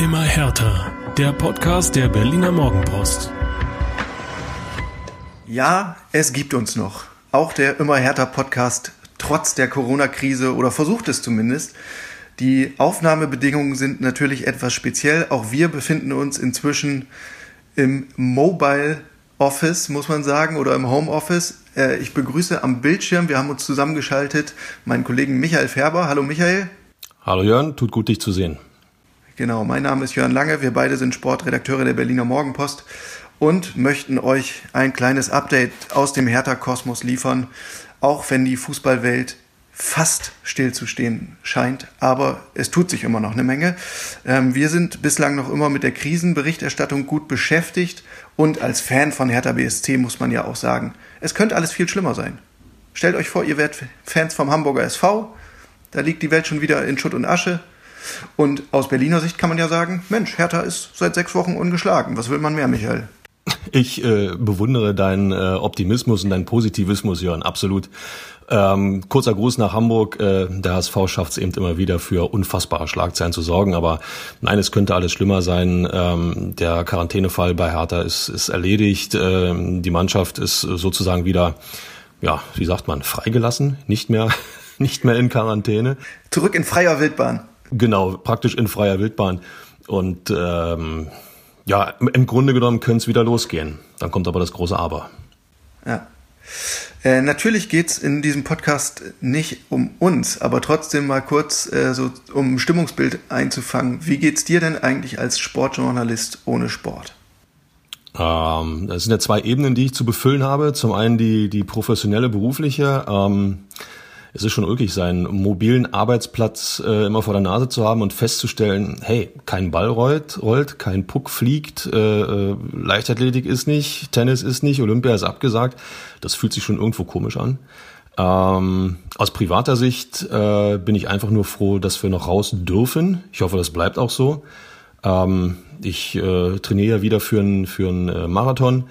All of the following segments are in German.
Immer härter. Der Podcast der Berliner Morgenpost. Ja, es gibt uns noch. Auch der Immer härter Podcast, trotz der Corona-Krise oder versucht es zumindest. Die Aufnahmebedingungen sind natürlich etwas speziell. Auch wir befinden uns inzwischen im Mobile Office, muss man sagen, oder im Home Office. Äh, ich begrüße am Bildschirm, wir haben uns zusammengeschaltet, meinen Kollegen Michael Färber. Hallo Michael. Hallo Jörn, tut gut, dich zu sehen. Genau, mein Name ist Jörn Lange, wir beide sind Sportredakteure der Berliner Morgenpost und möchten euch ein kleines Update aus dem Hertha-Kosmos liefern, auch wenn die Fußballwelt fast stillzustehen scheint, aber es tut sich immer noch eine Menge. Ähm, wir sind bislang noch immer mit der Krisenberichterstattung gut beschäftigt und als Fan von Hertha BSC muss man ja auch sagen, es könnte alles viel schlimmer sein. Stellt euch vor, ihr werdet Fans vom Hamburger SV, da liegt die Welt schon wieder in Schutt und Asche. Und aus Berliner Sicht kann man ja sagen, Mensch, Hertha ist seit sechs Wochen ungeschlagen. Was will man mehr, Michael? Ich äh, bewundere deinen äh, Optimismus und deinen Positivismus, Jörn, absolut. Ähm, kurzer Gruß nach Hamburg. Äh, der HSV schafft es eben immer wieder für unfassbare Schlagzeilen zu sorgen. Aber nein, es könnte alles schlimmer sein. Ähm, der Quarantänefall bei Hertha ist, ist erledigt. Ähm, die Mannschaft ist sozusagen wieder, ja, wie sagt man, freigelassen, nicht mehr, nicht mehr in Quarantäne. Zurück in freier Wildbahn. Genau, praktisch in freier Wildbahn. Und ähm, ja, im Grunde genommen könnte es wieder losgehen. Dann kommt aber das große Aber. Ja. Äh, natürlich geht's in diesem Podcast nicht um uns, aber trotzdem mal kurz äh, so um ein Stimmungsbild einzufangen. Wie geht's dir denn eigentlich als Sportjournalist ohne Sport? Ähm, das sind ja zwei Ebenen, die ich zu befüllen habe. Zum einen die, die professionelle, berufliche. Ähm, es ist schon ulkig, seinen mobilen Arbeitsplatz äh, immer vor der Nase zu haben und festzustellen, hey, kein Ball rollt, rollt kein Puck fliegt, äh, äh, Leichtathletik ist nicht, Tennis ist nicht, Olympia ist abgesagt. Das fühlt sich schon irgendwo komisch an. Ähm, aus privater Sicht äh, bin ich einfach nur froh, dass wir noch raus dürfen. Ich hoffe, das bleibt auch so. Ähm, ich äh, trainiere wieder für einen für äh, Marathon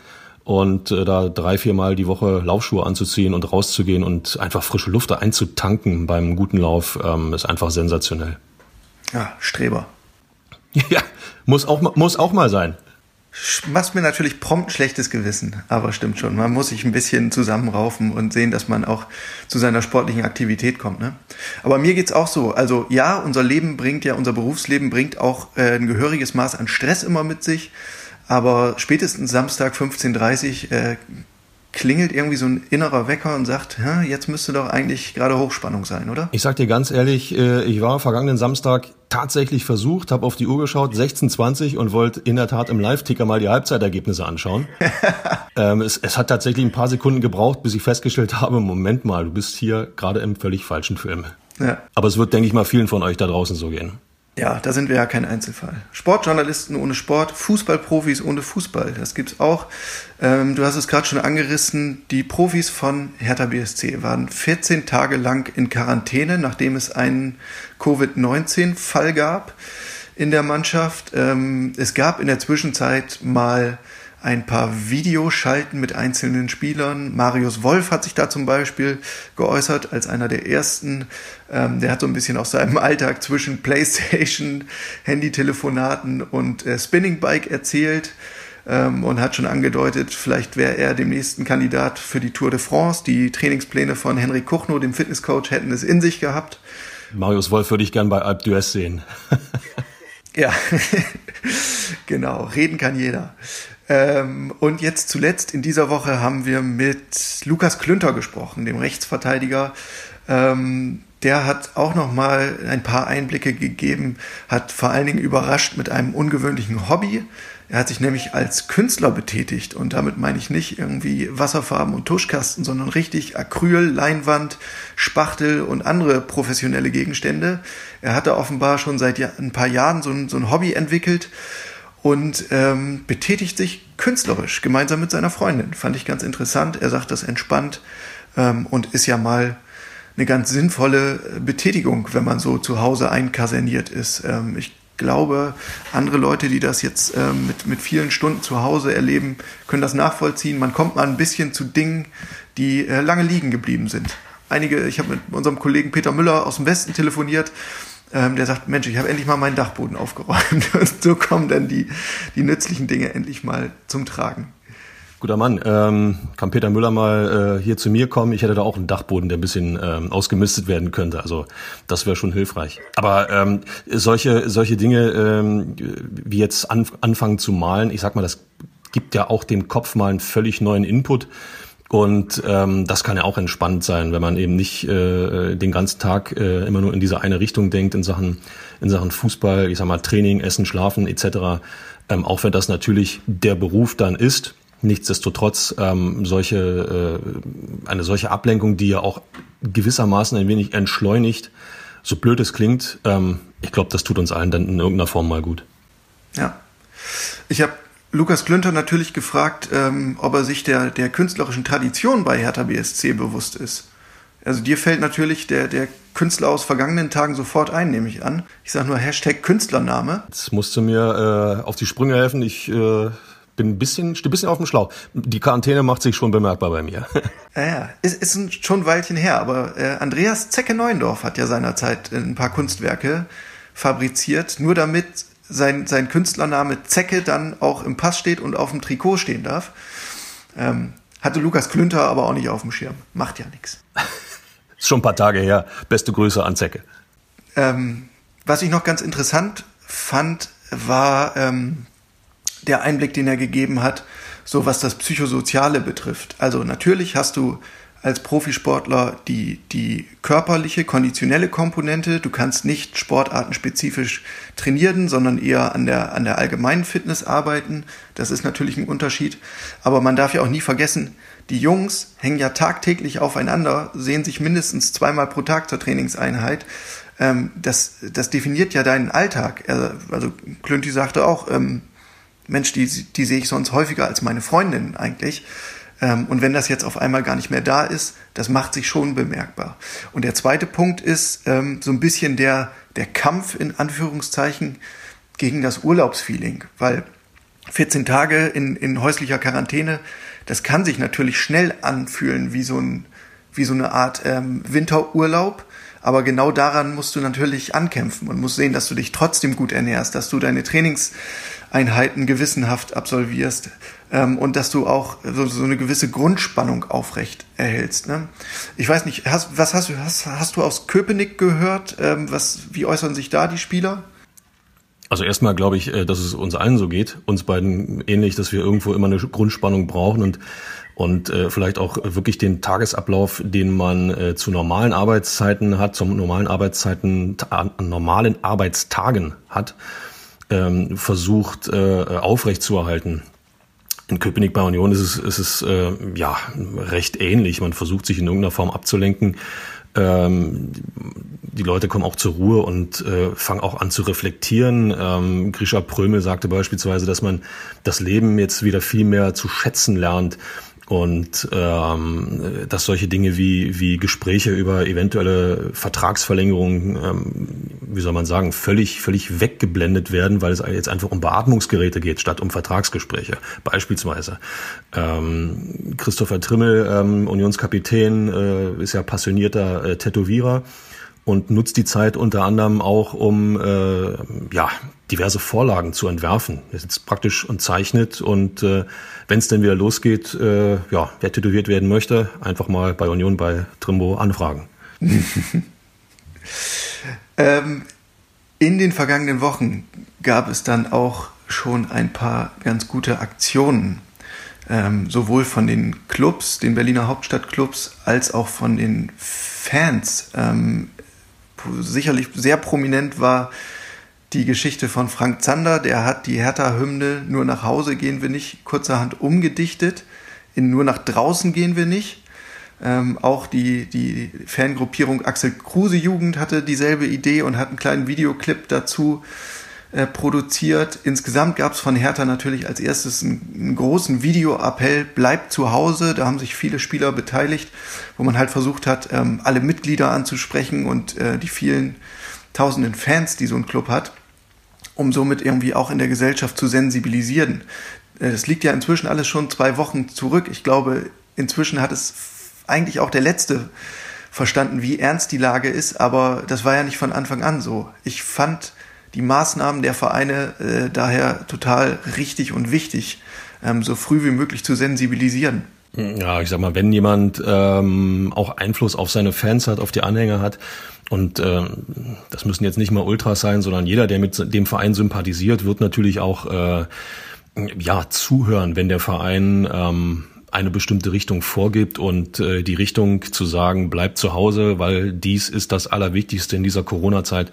und äh, da drei, vier Mal die Woche Laufschuhe anzuziehen und rauszugehen und einfach frische Luft einzutanken beim guten Lauf, ähm, ist einfach sensationell. Ja, Streber. Ja, muss auch, muss auch mal sein. Machst mir natürlich prompt schlechtes Gewissen, aber stimmt schon. Man muss sich ein bisschen zusammenraufen und sehen, dass man auch zu seiner sportlichen Aktivität kommt. Ne? Aber mir geht's auch so. Also ja, unser Leben bringt ja, unser Berufsleben bringt auch äh, ein gehöriges Maß an Stress immer mit sich. Aber spätestens Samstag 15.30 Uhr äh, klingelt irgendwie so ein innerer Wecker und sagt, jetzt müsste doch eigentlich gerade Hochspannung sein, oder? Ich sag dir ganz ehrlich, äh, ich war vergangenen Samstag tatsächlich versucht, habe auf die Uhr geschaut, 16.20 und wollte in der Tat im Live-Ticker mal die Halbzeitergebnisse anschauen. ähm, es, es, hat tatsächlich ein paar Sekunden gebraucht, bis ich festgestellt habe, Moment mal, du bist hier gerade im völlig falschen Film. Ja. Aber es wird, denke ich mal, vielen von euch da draußen so gehen. Ja, da sind wir ja kein Einzelfall. Sportjournalisten ohne Sport, Fußballprofis ohne Fußball, das gibt's auch. Ähm, du hast es gerade schon angerissen, die Profis von Hertha BSC waren 14 Tage lang in Quarantäne, nachdem es einen Covid-19-Fall gab in der Mannschaft. Ähm, es gab in der Zwischenzeit mal ein paar Videoschalten mit einzelnen Spielern. Marius Wolf hat sich da zum Beispiel geäußert als einer der ersten. Ähm, der hat so ein bisschen aus seinem Alltag zwischen Playstation, Handytelefonaten und äh, Spinning Bike erzählt ähm, und hat schon angedeutet, vielleicht wäre er demnächst ein Kandidat für die Tour de France. Die Trainingspläne von Henrik Kuchno, dem Fitnesscoach, hätten es in sich gehabt. Marius Wolf würde ich gern bei Alp d'Huez sehen. ja, genau. Reden kann jeder. Ähm, und jetzt zuletzt in dieser Woche haben wir mit Lukas Klünter gesprochen, dem Rechtsverteidiger. Ähm, der hat auch noch mal ein paar Einblicke gegeben, hat vor allen Dingen überrascht mit einem ungewöhnlichen Hobby. Er hat sich nämlich als Künstler betätigt und damit meine ich nicht irgendwie Wasserfarben und Tuschkasten, sondern richtig Acryl, Leinwand, Spachtel und andere professionelle Gegenstände. Er hatte offenbar schon seit ein paar Jahren so ein, so ein Hobby entwickelt und ähm, betätigt sich künstlerisch gemeinsam mit seiner Freundin. Fand ich ganz interessant. Er sagt das entspannt ähm, und ist ja mal eine ganz sinnvolle Betätigung, wenn man so zu Hause einkaserniert ist. Ähm, ich glaube, andere Leute, die das jetzt ähm, mit, mit vielen Stunden zu Hause erleben, können das nachvollziehen. Man kommt mal ein bisschen zu Dingen, die äh, lange liegen geblieben sind. Einige, ich habe mit unserem Kollegen Peter Müller aus dem Westen telefoniert, ähm, der sagt, Mensch, ich habe endlich mal meinen Dachboden aufgeräumt. Und so kommen dann die, die nützlichen Dinge endlich mal zum Tragen. Guter Mann. Ähm, kann Peter Müller mal äh, hier zu mir kommen? Ich hätte da auch einen Dachboden, der ein bisschen ähm, ausgemistet werden könnte. Also das wäre schon hilfreich. Aber ähm, solche solche Dinge ähm, wie jetzt an, anfangen zu malen, ich sag mal, das gibt ja auch dem Kopf mal einen völlig neuen Input. Und ähm, das kann ja auch entspannt sein, wenn man eben nicht äh, den ganzen Tag äh, immer nur in diese eine Richtung denkt in Sachen in Sachen Fußball, ich sag mal Training, Essen, Schlafen etc. Ähm, auch wenn das natürlich der Beruf dann ist, nichtsdestotrotz ähm, solche äh, eine solche Ablenkung, die ja auch gewissermaßen ein wenig entschleunigt, so blöd es klingt, ähm, ich glaube, das tut uns allen dann in irgendeiner Form mal gut. Ja, ich habe Lukas Klünter natürlich gefragt, ähm, ob er sich der, der künstlerischen Tradition bei Hertha BSC bewusst ist. Also dir fällt natürlich der, der Künstler aus vergangenen Tagen sofort ein, nehme ich an. Ich sage nur Hashtag Künstlername. Jetzt musst du mir äh, auf die Sprünge helfen. Ich äh, bin ein bisschen, stehe ein bisschen auf dem Schlauch. Die Quarantäne macht sich schon bemerkbar bei mir. Ja, ja. Ist, ist schon ein Weilchen her, aber äh, Andreas Zecke Neuendorf hat ja seinerzeit ein paar Kunstwerke fabriziert, nur damit sein, sein Künstlername Zecke dann auch im Pass steht und auf dem Trikot stehen darf. Ähm, hatte Lukas Klünter aber auch nicht auf dem Schirm. Macht ja nichts. Ist schon ein paar Tage her. Beste Grüße an Zecke. Ähm, was ich noch ganz interessant fand, war ähm, der Einblick, den er gegeben hat, so was das Psychosoziale betrifft. Also natürlich hast du als Profisportler die, die körperliche, konditionelle Komponente. Du kannst nicht sportartenspezifisch trainieren, sondern eher an der, an der allgemeinen Fitness arbeiten. Das ist natürlich ein Unterschied. Aber man darf ja auch nie vergessen, die Jungs hängen ja tagtäglich aufeinander, sehen sich mindestens zweimal pro Tag zur Trainingseinheit. Ähm, das, das definiert ja deinen Alltag. Also Klünti sagte auch, ähm, Mensch, die, die sehe ich sonst häufiger als meine Freundin eigentlich. Ähm, und wenn das jetzt auf einmal gar nicht mehr da ist, das macht sich schon bemerkbar. Und der zweite Punkt ist ähm, so ein bisschen der, der Kampf in Anführungszeichen gegen das Urlaubsfeeling, weil 14 Tage in, in häuslicher Quarantäne, das kann sich natürlich schnell anfühlen wie so, ein, wie so eine Art ähm, Winterurlaub. Aber genau daran musst du natürlich ankämpfen und musst sehen, dass du dich trotzdem gut ernährst, dass du deine Trainingseinheiten gewissenhaft absolvierst, ähm, und dass du auch so, so eine gewisse Grundspannung aufrecht erhältst. Ne? Ich weiß nicht, hast, was hast du, hast, hast du aus Köpenick gehört? Ähm, was, wie äußern sich da die Spieler? Also erstmal glaube ich, äh, dass es uns allen so geht, uns beiden ähnlich, dass wir irgendwo immer eine Grundspannung brauchen und und äh, vielleicht auch wirklich den Tagesablauf, den man äh, zu normalen Arbeitszeiten hat, zum normalen Arbeitszeiten, normalen Arbeitstagen hat, ähm, versucht äh, aufrechtzuerhalten. In Köpenick bei Union ist es, ist es äh, ja recht ähnlich. Man versucht sich in irgendeiner Form abzulenken. Ähm, die Leute kommen auch zur Ruhe und äh, fangen auch an zu reflektieren. Ähm, Grisha Prömel sagte beispielsweise, dass man das Leben jetzt wieder viel mehr zu schätzen lernt und ähm, dass solche Dinge wie, wie Gespräche über eventuelle Vertragsverlängerungen, ähm, wie soll man sagen, völlig, völlig weggeblendet werden, weil es jetzt einfach um Beatmungsgeräte geht, statt um Vertragsgespräche, beispielsweise. Ähm, Christopher Trimmel, ähm, Unionskapitän, äh, ist ja passionierter äh, Tätowierer und nutzt die Zeit unter anderem auch, um äh, ja, diverse Vorlagen zu entwerfen. Er sitzt praktisch und zeichnet und äh, wenn es denn wieder losgeht, äh, ja, wer tätowiert werden möchte, einfach mal bei Union bei Trimbo anfragen. ähm, in den vergangenen Wochen gab es dann auch schon ein paar ganz gute Aktionen, ähm, sowohl von den Clubs, den Berliner Hauptstadtclubs, als auch von den Fans. Ähm, sicherlich sehr prominent war die Geschichte von Frank Zander. Der hat die Hertha-Hymne Nur nach Hause gehen wir nicht kurzerhand umgedichtet. In Nur nach draußen gehen wir nicht. Ähm, auch die, die Fangruppierung Axel Kruse Jugend hatte dieselbe Idee und hat einen kleinen Videoclip dazu äh, produziert. Insgesamt gab es von Hertha natürlich als erstes einen, einen großen Videoappell, bleibt zu Hause. Da haben sich viele Spieler beteiligt, wo man halt versucht hat, ähm, alle Mitglieder anzusprechen und äh, die vielen tausenden Fans, die so ein Club hat, um somit irgendwie auch in der Gesellschaft zu sensibilisieren. Äh, das liegt ja inzwischen alles schon zwei Wochen zurück. Ich glaube, inzwischen hat es eigentlich auch der letzte verstanden, wie ernst die Lage ist, aber das war ja nicht von Anfang an so. Ich fand die Maßnahmen der Vereine äh, daher total richtig und wichtig, ähm, so früh wie möglich zu sensibilisieren. Ja, ich sag mal, wenn jemand ähm, auch Einfluss auf seine Fans hat, auf die Anhänger hat, und ähm, das müssen jetzt nicht mal Ultras sein, sondern jeder, der mit dem Verein sympathisiert, wird natürlich auch äh, ja zuhören, wenn der Verein ähm, eine bestimmte Richtung vorgibt und äh, die Richtung zu sagen, bleibt zu Hause, weil dies ist das Allerwichtigste in dieser Corona-Zeit,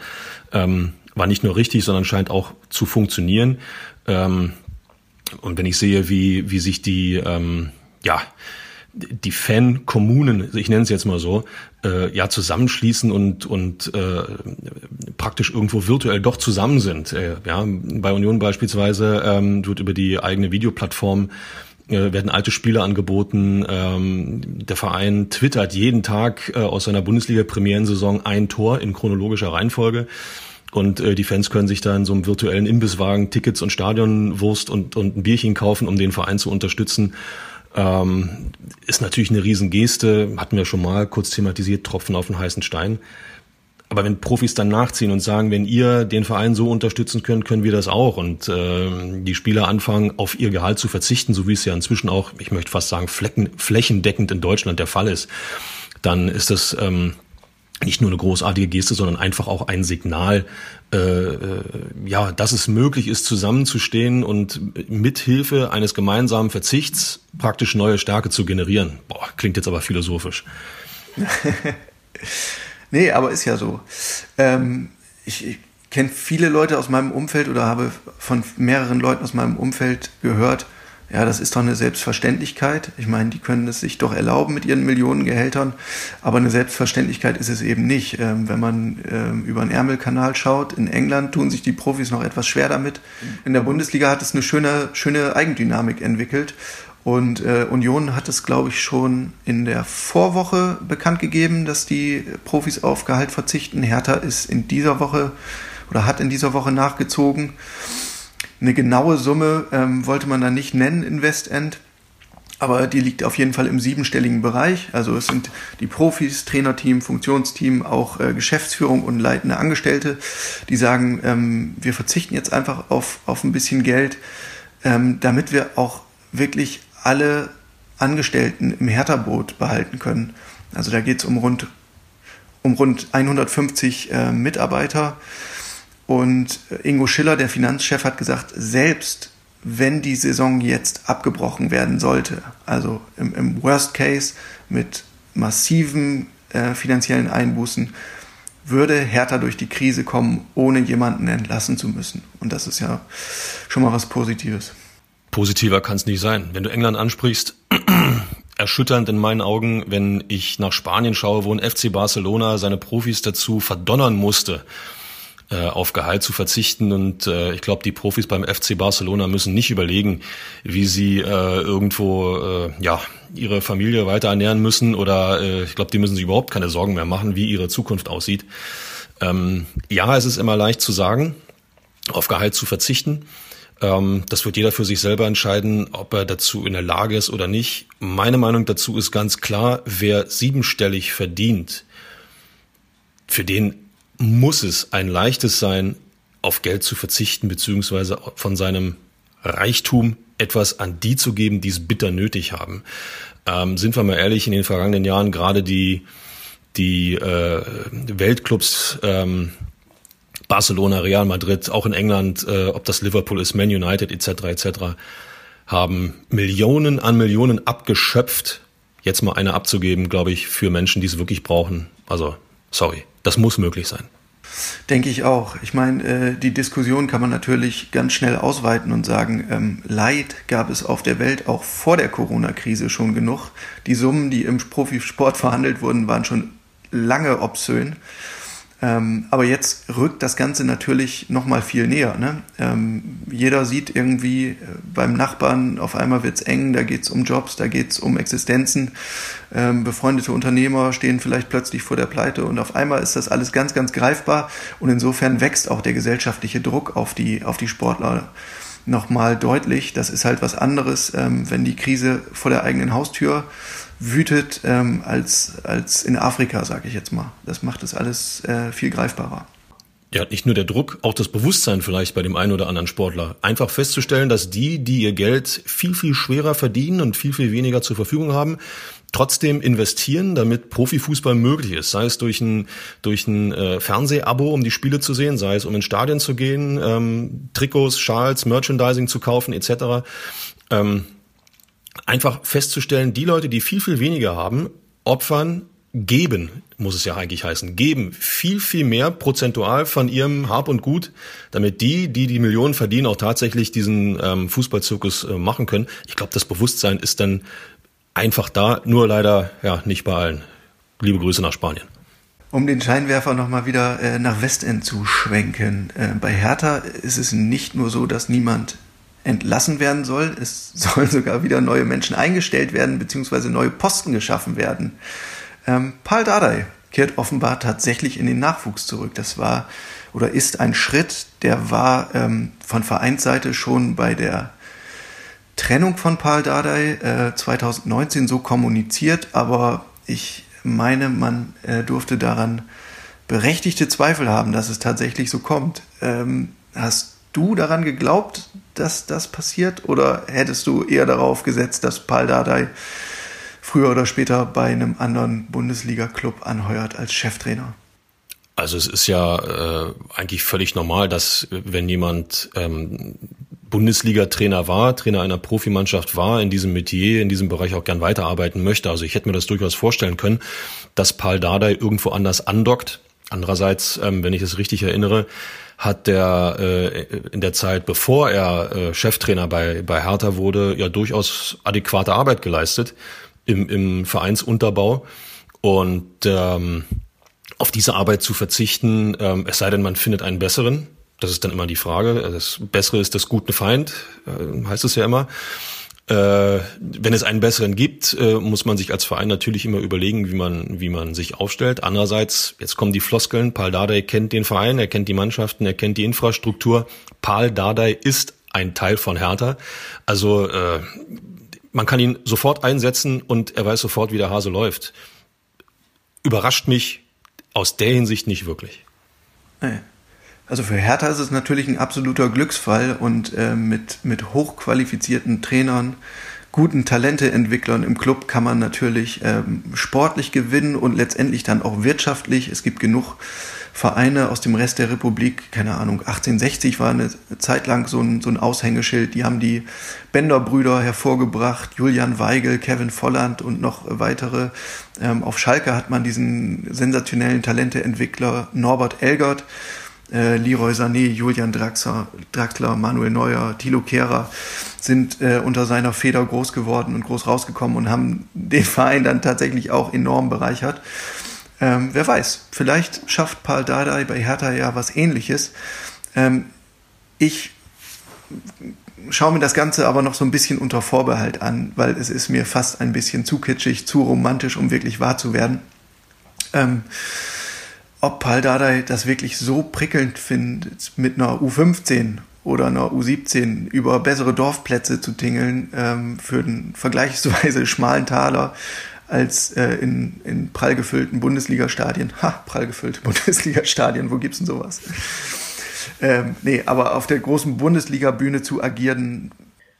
ähm, war nicht nur richtig, sondern scheint auch zu funktionieren. Ähm, und wenn ich sehe, wie, wie sich die ähm, ja, die Fan-Kommunen, ich nenne es jetzt mal so, äh, ja zusammenschließen und und äh, praktisch irgendwo virtuell doch zusammen sind. Äh, ja, bei Union beispielsweise ähm, wird über die eigene Videoplattform äh, werden alte Spiele angeboten. Ähm, der Verein twittert jeden Tag äh, aus seiner Bundesliga-Premierensaison ein Tor in chronologischer Reihenfolge. Und äh, die Fans können sich da in so einem virtuellen Imbisswagen Tickets und Stadionwurst und, und ein Bierchen kaufen, um den Verein zu unterstützen. Ähm, ist natürlich eine Riesengeste, hatten wir schon mal kurz thematisiert, Tropfen auf den heißen Stein. Aber wenn Profis dann nachziehen und sagen, wenn ihr den Verein so unterstützen könnt, können wir das auch. Und äh, die Spieler anfangen, auf ihr Gehalt zu verzichten, so wie es ja inzwischen auch, ich möchte fast sagen, flecken, flächendeckend in Deutschland der Fall ist, dann ist das ähm, nicht nur eine großartige Geste, sondern einfach auch ein Signal, äh, äh, ja, dass es möglich ist, zusammenzustehen und mithilfe eines gemeinsamen Verzichts praktisch neue Stärke zu generieren. Boah, klingt jetzt aber philosophisch. nee, aber ist ja so. Ähm, ich, ich kenne viele Leute aus meinem Umfeld oder habe von mehreren Leuten aus meinem Umfeld gehört, ja, das ist doch eine Selbstverständlichkeit. Ich meine, die können es sich doch erlauben mit ihren Millionengehältern, aber eine Selbstverständlichkeit ist es eben nicht. Ähm, wenn man ähm, über den Ärmelkanal schaut, in England tun sich die Profis noch etwas schwer damit. In der Bundesliga hat es eine schöne, schöne Eigendynamik entwickelt. Und äh, Union hat es, glaube ich, schon in der Vorwoche bekannt gegeben, dass die Profis auf Gehalt verzichten. Hertha ist in dieser Woche oder hat in dieser Woche nachgezogen. Eine genaue Summe ähm, wollte man da nicht nennen in Westend, aber die liegt auf jeden Fall im siebenstelligen Bereich. Also es sind die Profis, Trainerteam, Funktionsteam, auch äh, Geschäftsführung und leitende Angestellte, die sagen, ähm, wir verzichten jetzt einfach auf, auf ein bisschen Geld, ähm, damit wir auch wirklich alle Angestellten im Hertha-Boot behalten können. Also da geht es um rund, um rund 150 äh, Mitarbeiter. Und Ingo Schiller, der Finanzchef, hat gesagt, selbst wenn die Saison jetzt abgebrochen werden sollte, also im, im Worst Case mit massiven äh, finanziellen Einbußen, würde Hertha durch die Krise kommen, ohne jemanden entlassen zu müssen. Und das ist ja schon mal was Positives. Positiver kann es nicht sein. Wenn du England ansprichst, erschütternd in meinen Augen, wenn ich nach Spanien schaue, wo ein FC Barcelona seine Profis dazu verdonnern musste, äh, auf Gehalt zu verzichten. Und äh, ich glaube, die Profis beim FC Barcelona müssen nicht überlegen, wie sie äh, irgendwo äh, ja ihre Familie weiter ernähren müssen oder äh, ich glaube, die müssen sich überhaupt keine Sorgen mehr machen, wie ihre Zukunft aussieht. Ähm, ja, es ist immer leicht zu sagen, auf Gehalt zu verzichten. Ähm, das wird jeder für sich selber entscheiden, ob er dazu in der Lage ist oder nicht. Meine Meinung dazu ist ganz klar, wer siebenstellig verdient, für den muss es ein leichtes sein, auf Geld zu verzichten, beziehungsweise von seinem Reichtum etwas an die zu geben, die es bitter nötig haben. Ähm, sind wir mal ehrlich, in den vergangenen Jahren gerade die, die äh, Weltclubs ähm, Barcelona, Real Madrid, auch in England, äh, ob das Liverpool ist, Man United etc. etc. haben Millionen an Millionen abgeschöpft, jetzt mal eine abzugeben, glaube ich, für Menschen, die es wirklich brauchen. Also sorry, das muss möglich sein. Denke ich auch. Ich meine, äh, die Diskussion kann man natürlich ganz schnell ausweiten und sagen, ähm, Leid gab es auf der Welt auch vor der Corona-Krise schon genug. Die Summen, die im Profisport verhandelt wurden, waren schon lange obszön. Ähm, aber jetzt rückt das Ganze natürlich noch mal viel näher. Ne? Ähm, jeder sieht irgendwie äh, beim Nachbarn, auf einmal wird's eng, da geht's um Jobs, da geht's um Existenzen. Ähm, befreundete Unternehmer stehen vielleicht plötzlich vor der Pleite und auf einmal ist das alles ganz, ganz greifbar und insofern wächst auch der gesellschaftliche Druck auf die, auf die Sportler nochmal deutlich. Das ist halt was anderes, ähm, wenn die Krise vor der eigenen Haustür wütet ähm, als, als in Afrika, sage ich jetzt mal. Das macht es alles äh, viel greifbarer. Ja, nicht nur der Druck, auch das Bewusstsein vielleicht bei dem einen oder anderen Sportler. Einfach festzustellen, dass die, die ihr Geld viel, viel schwerer verdienen und viel, viel weniger zur Verfügung haben, trotzdem investieren, damit Profifußball möglich ist. Sei es durch ein, durch ein äh, Fernsehabo, um die Spiele zu sehen, sei es um ins Stadion zu gehen, ähm, Trikots, Schals, Merchandising zu kaufen etc. Ähm, einfach festzustellen, die Leute, die viel, viel weniger haben, opfern geben, muss es ja eigentlich heißen, geben viel, viel mehr prozentual von ihrem Hab und Gut, damit die, die die Millionen verdienen, auch tatsächlich diesen ähm, Fußballzirkus äh, machen können. Ich glaube, das Bewusstsein ist dann einfach da, nur leider ja nicht bei allen. Liebe Grüße nach Spanien. Um den Scheinwerfer nochmal wieder äh, nach Westend zu schwenken. Äh, bei Hertha ist es nicht nur so, dass niemand entlassen werden soll, es sollen sogar wieder neue Menschen eingestellt werden, beziehungsweise neue Posten geschaffen werden. Ähm, Paul Dardai kehrt offenbar tatsächlich in den Nachwuchs zurück. Das war oder ist ein Schritt, der war ähm, von Vereinsseite schon bei der Trennung von Paul Dardai äh, 2019 so kommuniziert, aber ich meine, man äh, durfte daran berechtigte Zweifel haben, dass es tatsächlich so kommt. Ähm, hast du daran geglaubt, dass das passiert oder hättest du eher darauf gesetzt, dass Paul Dardai früher oder später bei einem anderen Bundesliga-Club anheuert als Cheftrainer? Also es ist ja äh, eigentlich völlig normal, dass wenn jemand ähm, Bundesliga-Trainer war, Trainer einer Profimannschaft war, in diesem Metier, in diesem Bereich auch gern weiterarbeiten möchte. Also ich hätte mir das durchaus vorstellen können, dass Paul Dardai irgendwo anders andockt. Andererseits, ähm, wenn ich es richtig erinnere, hat der äh, in der Zeit, bevor er äh, Cheftrainer bei, bei Hertha wurde, ja durchaus adäquate Arbeit geleistet im, im Vereinsunterbau. Und ähm, auf diese Arbeit zu verzichten, ähm, es sei denn, man findet einen besseren, das ist dann immer die Frage. Das Bessere ist das gute Feind, äh, heißt es ja immer. Äh, wenn es einen besseren gibt, äh, muss man sich als Verein natürlich immer überlegen, wie man, wie man sich aufstellt. Andererseits, jetzt kommen die Floskeln. Paul Dardai kennt den Verein, er kennt die Mannschaften, er kennt die Infrastruktur. Paul Dardai ist ein Teil von Hertha. Also äh, man kann ihn sofort einsetzen und er weiß sofort, wie der Hase läuft. Überrascht mich aus der Hinsicht nicht wirklich. Nee. Also für Hertha ist es natürlich ein absoluter Glücksfall und äh, mit, mit hochqualifizierten Trainern, guten Talenteentwicklern im Club kann man natürlich ähm, sportlich gewinnen und letztendlich dann auch wirtschaftlich. Es gibt genug Vereine aus dem Rest der Republik, keine Ahnung, 1860 war eine Zeit lang so ein, so ein Aushängeschild, die haben die Bender-Brüder hervorgebracht, Julian Weigel, Kevin Volland und noch weitere. Ähm, auf Schalke hat man diesen sensationellen Talenteentwickler Norbert Elgert äh, Leroy Sané, Julian Draxler, Draxler, Manuel Neuer, Thilo Kehrer sind äh, unter seiner Feder groß geworden und groß rausgekommen und haben den Verein dann tatsächlich auch enorm bereichert. Ähm, wer weiß, vielleicht schafft Paul Dardai bei Hertha ja was ähnliches. Ähm, ich schaue mir das Ganze aber noch so ein bisschen unter Vorbehalt an, weil es ist mir fast ein bisschen zu kitschig, zu romantisch, um wirklich wahr zu werden. Ähm, ob Paul Dardai das wirklich so prickelnd findet, mit einer U15 oder einer U17 über bessere Dorfplätze zu tingeln ähm, für den vergleichsweise schmalen Taler als äh, in, in prall gefüllten Bundesliga-Stadien. Ha, prall gefüllte Bundesliga-Stadien, wo gibt's denn sowas? Ähm, nee, aber auf der großen Bundesliga-Bühne zu agieren.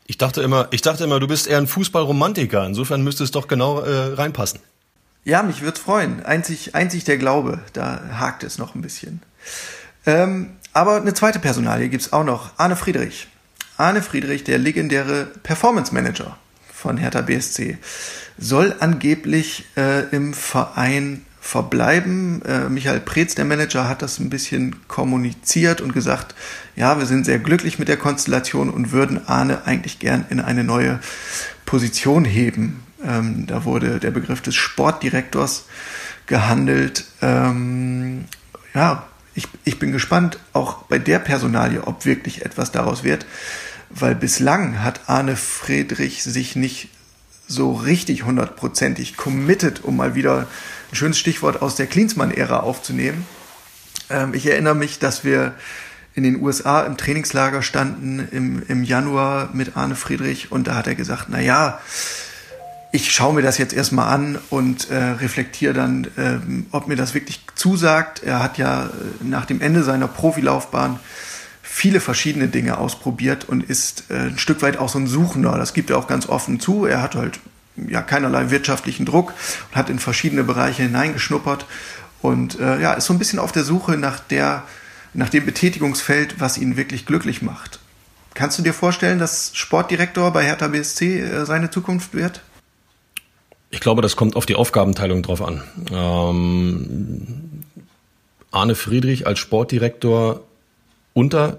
Ich dachte immer, ich dachte immer, du bist eher ein Fußballromantiker. Insofern müsste es doch genau äh, reinpassen. Ja, mich würde freuen. Einzig, einzig der Glaube, da hakt es noch ein bisschen. Ähm, aber eine zweite Personalie gibt's auch noch. Arne Friedrich. Arne Friedrich, der legendäre Performance Manager von Hertha BSC, soll angeblich äh, im Verein verbleiben. Äh, Michael Preetz, der Manager, hat das ein bisschen kommuniziert und gesagt, ja, wir sind sehr glücklich mit der Konstellation und würden Arne eigentlich gern in eine neue Position heben. Ähm, da wurde der Begriff des Sportdirektors gehandelt. Ähm, ja, ich, ich bin gespannt, auch bei der Personalie, ob wirklich etwas daraus wird, weil bislang hat Arne Friedrich sich nicht so richtig hundertprozentig committed, um mal wieder ein schönes Stichwort aus der Klinsmann-Ära aufzunehmen. Ähm, ich erinnere mich, dass wir in den USA im Trainingslager standen im, im Januar mit Arne Friedrich und da hat er gesagt, na ja, ich schaue mir das jetzt erstmal an und äh, reflektiere dann, ähm, ob mir das wirklich zusagt. Er hat ja äh, nach dem Ende seiner Profilaufbahn viele verschiedene Dinge ausprobiert und ist äh, ein Stück weit auch so ein Suchender. Das gibt er auch ganz offen zu. Er hat halt ja keinerlei wirtschaftlichen Druck und hat in verschiedene Bereiche hineingeschnuppert und äh, ja, ist so ein bisschen auf der Suche nach der, nach dem Betätigungsfeld, was ihn wirklich glücklich macht. Kannst du dir vorstellen, dass Sportdirektor bei Hertha BSC äh, seine Zukunft wird? Ich glaube, das kommt auf die Aufgabenteilung drauf an. Ähm, Arne Friedrich als Sportdirektor unter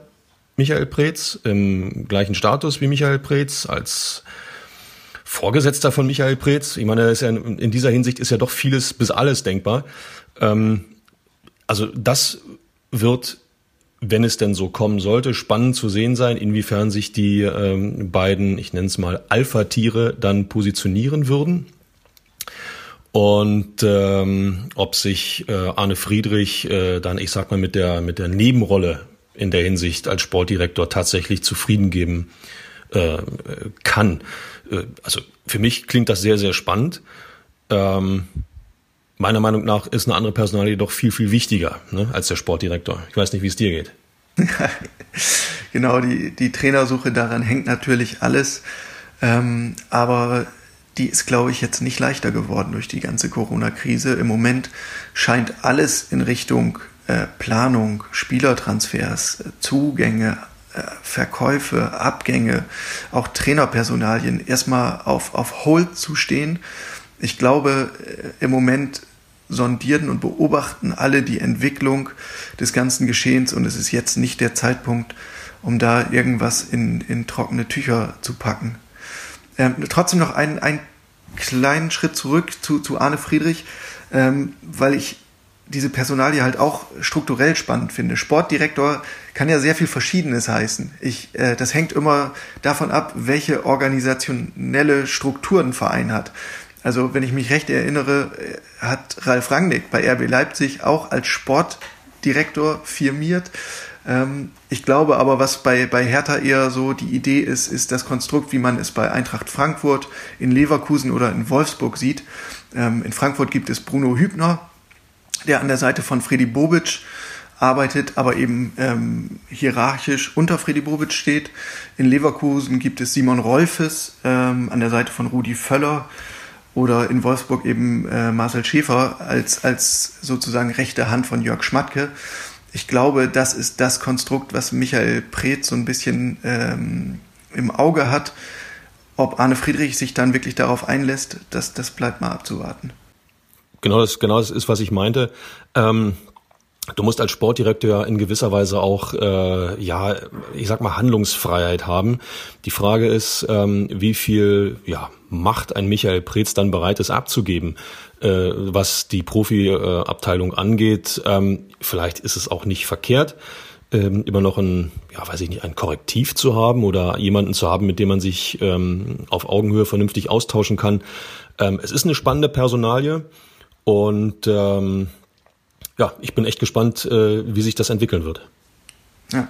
Michael Preetz im gleichen Status wie Michael Preetz als Vorgesetzter von Michael Preetz. Ich meine, ja in, in dieser Hinsicht ist ja doch vieles bis alles denkbar. Ähm, also das wird, wenn es denn so kommen sollte, spannend zu sehen sein, inwiefern sich die ähm, beiden, ich nenne es mal Alpha-Tiere, dann positionieren würden und ähm, ob sich äh, Arne Friedrich äh, dann, ich sag mal, mit der mit der Nebenrolle in der Hinsicht als Sportdirektor tatsächlich zufrieden geben äh, kann. Äh, also für mich klingt das sehr sehr spannend. Ähm, meiner Meinung nach ist eine andere Personalie doch viel viel wichtiger ne, als der Sportdirektor. Ich weiß nicht, wie es dir geht. genau, die die Trainersuche daran hängt natürlich alles. Ähm, aber die ist, glaube ich, jetzt nicht leichter geworden durch die ganze Corona-Krise. Im Moment scheint alles in Richtung äh, Planung, Spielertransfers, äh, Zugänge, äh, Verkäufe, Abgänge, auch Trainerpersonalien erstmal auf, auf Hold zu stehen. Ich glaube, äh, im Moment sondieren und beobachten alle die Entwicklung des ganzen Geschehens und es ist jetzt nicht der Zeitpunkt, um da irgendwas in, in trockene Tücher zu packen. Ähm, trotzdem noch einen, einen kleinen Schritt zurück zu, zu Arne Friedrich, ähm, weil ich diese Personalie halt auch strukturell spannend finde. Sportdirektor kann ja sehr viel Verschiedenes heißen. Ich, äh, das hängt immer davon ab, welche organisationelle Strukturen ein Verein hat. Also wenn ich mich recht erinnere, äh, hat Ralf Rangnick bei RB Leipzig auch als Sportdirektor firmiert ähm, ich glaube aber, was bei, bei Hertha eher so die Idee ist, ist das Konstrukt, wie man es bei Eintracht Frankfurt, in Leverkusen oder in Wolfsburg sieht. Ähm, in Frankfurt gibt es Bruno Hübner, der an der Seite von Freddy Bobic arbeitet, aber eben ähm, hierarchisch unter Freddy Bobic steht. In Leverkusen gibt es Simon Rolfes ähm, an der Seite von Rudi Völler oder in Wolfsburg eben äh, Marcel Schäfer als, als sozusagen rechte Hand von Jörg Schmatke ich glaube, das ist das Konstrukt, was Michael Preetz so ein bisschen ähm, im Auge hat. Ob Arne Friedrich sich dann wirklich darauf einlässt, das, das bleibt mal abzuwarten. Genau das, genau das ist, was ich meinte. Ähm, du musst als Sportdirektor in gewisser Weise auch, äh, ja, ich sag mal, Handlungsfreiheit haben. Die Frage ist, ähm, wie viel ja, Macht ein Michael Preetz dann bereit ist abzugeben äh, was die Profi-Abteilung angeht. Ähm, vielleicht ist es auch nicht verkehrt, ähm, immer noch ein, ja, weiß ich nicht, ein Korrektiv zu haben oder jemanden zu haben, mit dem man sich ähm, auf Augenhöhe vernünftig austauschen kann. Ähm, es ist eine spannende Personalie und ähm, ja, ich bin echt gespannt, äh, wie sich das entwickeln wird. Ja.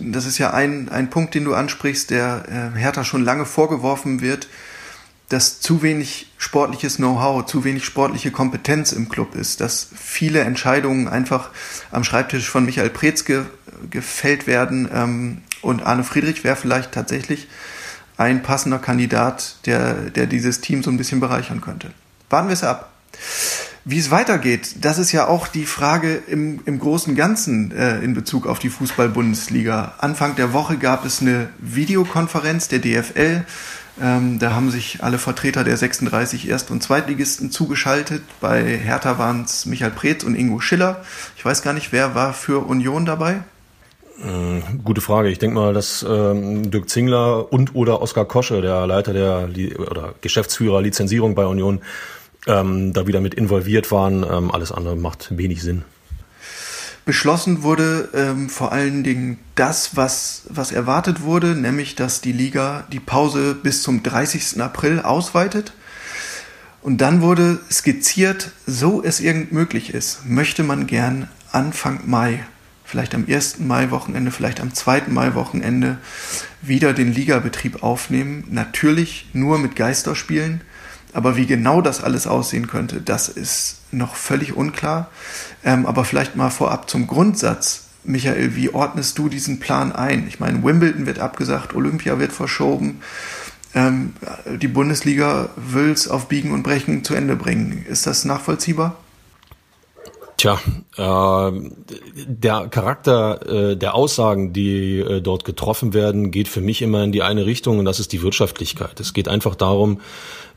Das ist ja ein, ein Punkt, den du ansprichst, der äh, Hertha schon lange vorgeworfen wird, dass zu wenig sportliches Know-how, zu wenig sportliche Kompetenz im Club ist, dass viele Entscheidungen einfach am Schreibtisch von Michael Preetz ge gefällt werden ähm, und Arne Friedrich wäre vielleicht tatsächlich ein passender Kandidat, der, der dieses Team so ein bisschen bereichern könnte. Warten wir es ab. Wie es weitergeht, das ist ja auch die Frage im, im großen Ganzen äh, in Bezug auf die Fußball-Bundesliga. Anfang der Woche gab es eine Videokonferenz der DFL ähm, da haben sich alle Vertreter der 36 Erst- und Zweitligisten zugeschaltet. Bei Hertha waren es Michael Preetz und Ingo Schiller. Ich weiß gar nicht, wer war für Union dabei? Äh, gute Frage. Ich denke mal, dass ähm, Dirk Zingler und oder Oskar Kosche, der Leiter der oder Geschäftsführer Lizenzierung bei Union, ähm, da wieder mit involviert waren. Ähm, alles andere macht wenig Sinn. Beschlossen wurde ähm, vor allen Dingen das, was, was erwartet wurde, nämlich dass die Liga die Pause bis zum 30. April ausweitet. Und dann wurde skizziert, so es irgend möglich ist, möchte man gern Anfang Mai vielleicht am ersten Mai-Wochenende, vielleicht am zweiten Mai-Wochenende wieder den Ligabetrieb aufnehmen. Natürlich nur mit Geisterspielen, aber wie genau das alles aussehen könnte, das ist noch völlig unklar. Ähm, aber vielleicht mal vorab zum Grundsatz. Michael, wie ordnest du diesen Plan ein? Ich meine, Wimbledon wird abgesagt, Olympia wird verschoben. Ähm, die Bundesliga will es auf Biegen und Brechen zu Ende bringen. Ist das nachvollziehbar? Tja, äh, der Charakter äh, der Aussagen, die äh, dort getroffen werden, geht für mich immer in die eine Richtung und das ist die Wirtschaftlichkeit. Es geht einfach darum,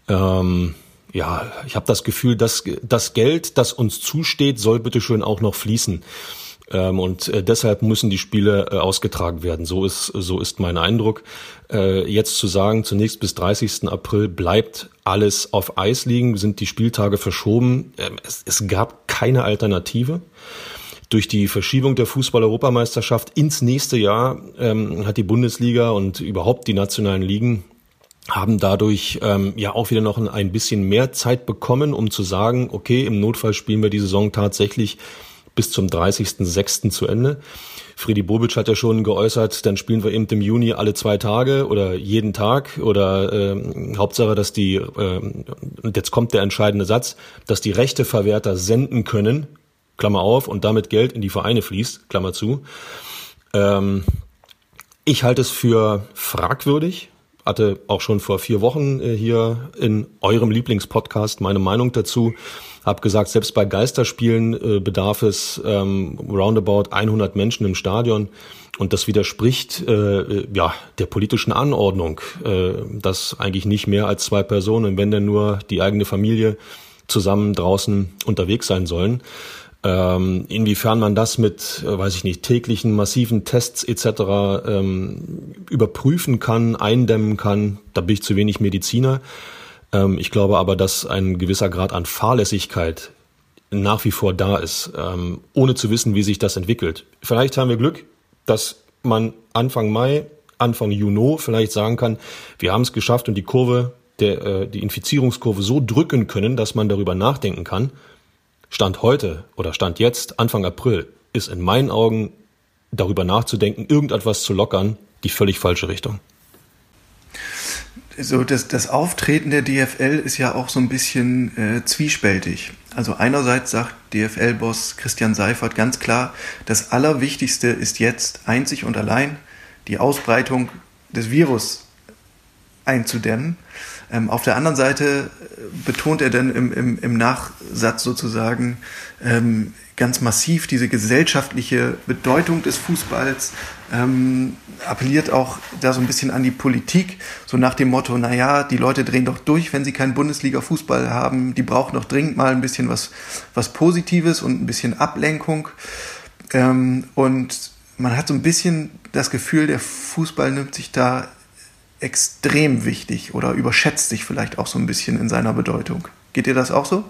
ähm, ja, ich habe das Gefühl, dass das Geld, das uns zusteht, soll bitte schön auch noch fließen. Ähm, und äh, deshalb müssen die Spiele äh, ausgetragen werden. So ist, so ist mein Eindruck. Äh, jetzt zu sagen, zunächst bis 30. April bleibt alles auf Eis liegen, sind die Spieltage verschoben. Ähm, es, es gab keine Alternative. Durch die Verschiebung der Fußball-Europameisterschaft ins nächste Jahr ähm, hat die Bundesliga und überhaupt die nationalen Ligen haben dadurch ähm, ja auch wieder noch ein, bisschen mehr Zeit bekommen, um zu sagen, okay, im Notfall spielen wir die Saison tatsächlich bis zum 30.06. zu Ende. Friedi Bobic hat ja schon geäußert, dann spielen wir eben im Juni alle zwei Tage oder jeden Tag oder äh, Hauptsache, dass die, äh, und jetzt kommt der entscheidende Satz, dass die Rechteverwerter senden können, Klammer auf, und damit Geld in die Vereine fließt, Klammer zu. Ähm, ich halte es für fragwürdig, hatte auch schon vor vier Wochen äh, hier in eurem Lieblingspodcast meine Meinung dazu. Hab gesagt, selbst bei Geisterspielen äh, bedarf es ähm, roundabout 100 Menschen im Stadion. Und das widerspricht äh, ja der politischen Anordnung, äh, dass eigentlich nicht mehr als zwei Personen, wenn denn nur die eigene Familie, zusammen draußen unterwegs sein sollen. Ähm, inwiefern man das mit, äh, weiß ich nicht, täglichen massiven Tests etc. Ähm, überprüfen kann, eindämmen kann, da bin ich zu wenig Mediziner. Ähm, ich glaube aber, dass ein gewisser Grad an Fahrlässigkeit nach wie vor da ist, ähm, ohne zu wissen, wie sich das entwickelt. Vielleicht haben wir Glück, dass man Anfang Mai, Anfang Juni vielleicht sagen kann, wir haben es geschafft und die Kurve, der, äh, die Infizierungskurve so drücken können, dass man darüber nachdenken kann. Stand heute oder Stand jetzt, Anfang April, ist in meinen Augen darüber nachzudenken, irgendetwas zu lockern, die völlig falsche Richtung so das, das Auftreten der DFL ist ja auch so ein bisschen äh, zwiespältig. Also einerseits sagt DFL-Boss Christian Seifert ganz klar, das Allerwichtigste ist jetzt einzig und allein die Ausbreitung des Virus einzudämmen. Ähm, auf der anderen Seite äh, betont er dann im, im, im Nachsatz sozusagen, ähm, ganz massiv diese gesellschaftliche Bedeutung des Fußballs, ähm, appelliert auch da so ein bisschen an die Politik, so nach dem Motto, naja, die Leute drehen doch durch, wenn sie keinen Bundesliga-Fußball haben, die brauchen doch dringend mal ein bisschen was, was Positives und ein bisschen Ablenkung. Ähm, und man hat so ein bisschen das Gefühl, der Fußball nimmt sich da extrem wichtig oder überschätzt sich vielleicht auch so ein bisschen in seiner Bedeutung. Geht dir das auch so?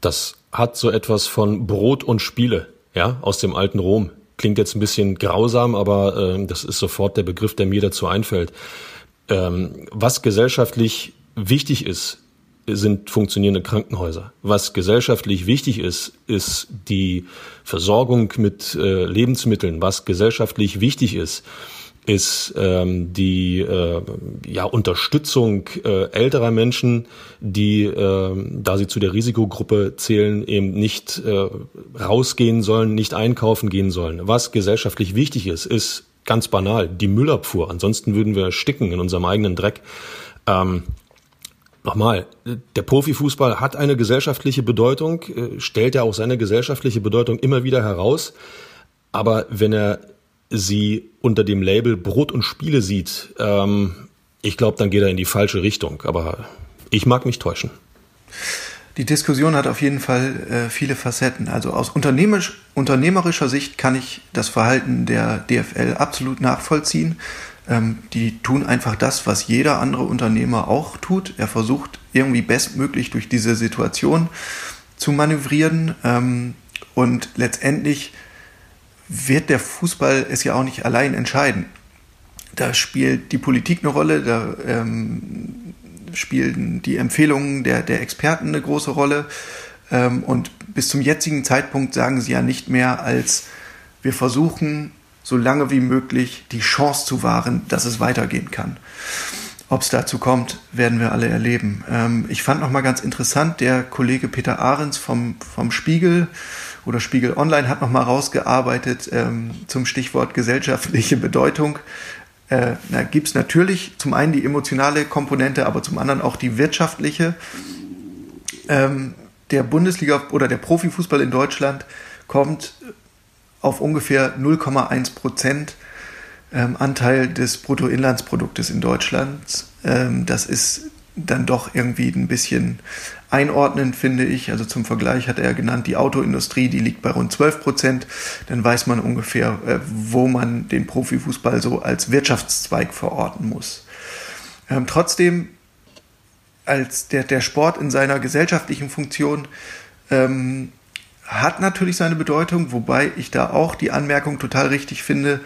Das hat so etwas von Brot und Spiele, ja, aus dem alten Rom. Klingt jetzt ein bisschen grausam, aber äh, das ist sofort der Begriff, der mir dazu einfällt. Ähm, was gesellschaftlich wichtig ist, sind funktionierende Krankenhäuser. Was gesellschaftlich wichtig ist, ist die Versorgung mit äh, Lebensmitteln. Was gesellschaftlich wichtig ist, ist ähm, die äh, ja, Unterstützung äh, älterer Menschen, die, äh, da sie zu der Risikogruppe zählen, eben nicht äh, rausgehen sollen, nicht einkaufen gehen sollen. Was gesellschaftlich wichtig ist, ist ganz banal die Müllabfuhr. Ansonsten würden wir sticken in unserem eigenen Dreck. Ähm, Nochmal, der Profifußball hat eine gesellschaftliche Bedeutung, äh, stellt ja auch seine gesellschaftliche Bedeutung immer wieder heraus. Aber wenn er sie unter dem Label Brot und Spiele sieht, ähm, ich glaube, dann geht er in die falsche Richtung. Aber ich mag mich täuschen. Die Diskussion hat auf jeden Fall äh, viele Facetten. Also aus unternehmerisch, unternehmerischer Sicht kann ich das Verhalten der DFL absolut nachvollziehen. Ähm, die tun einfach das, was jeder andere Unternehmer auch tut. Er versucht irgendwie bestmöglich durch diese Situation zu manövrieren. Ähm, und letztendlich wird der Fußball es ja auch nicht allein entscheiden. Da spielt die Politik eine Rolle, da ähm, spielen die Empfehlungen der, der Experten eine große Rolle. Ähm, und bis zum jetzigen Zeitpunkt sagen sie ja nicht mehr als wir versuchen so lange wie möglich die Chance zu wahren, dass es weitergehen kann. Ob es dazu kommt, werden wir alle erleben. Ähm, ich fand noch mal ganz interessant, der Kollege Peter Ahrens vom, vom Spiegel oder Spiegel Online hat noch mal rausgearbeitet ähm, zum Stichwort gesellschaftliche Bedeutung. Äh, da gibt es natürlich zum einen die emotionale Komponente, aber zum anderen auch die wirtschaftliche. Ähm, der Bundesliga oder der Profifußball in Deutschland kommt auf ungefähr 0,1 Prozent ähm, Anteil des Bruttoinlandsproduktes in Deutschland. Ähm, das ist dann doch irgendwie ein bisschen einordnend, finde ich. Also zum Vergleich hat er genannt, die Autoindustrie, die liegt bei rund 12 Prozent. Dann weiß man ungefähr, äh, wo man den Profifußball so als Wirtschaftszweig verorten muss. Ähm, trotzdem, als der, der Sport in seiner gesellschaftlichen Funktion ähm, hat natürlich seine Bedeutung, wobei ich da auch die Anmerkung total richtig finde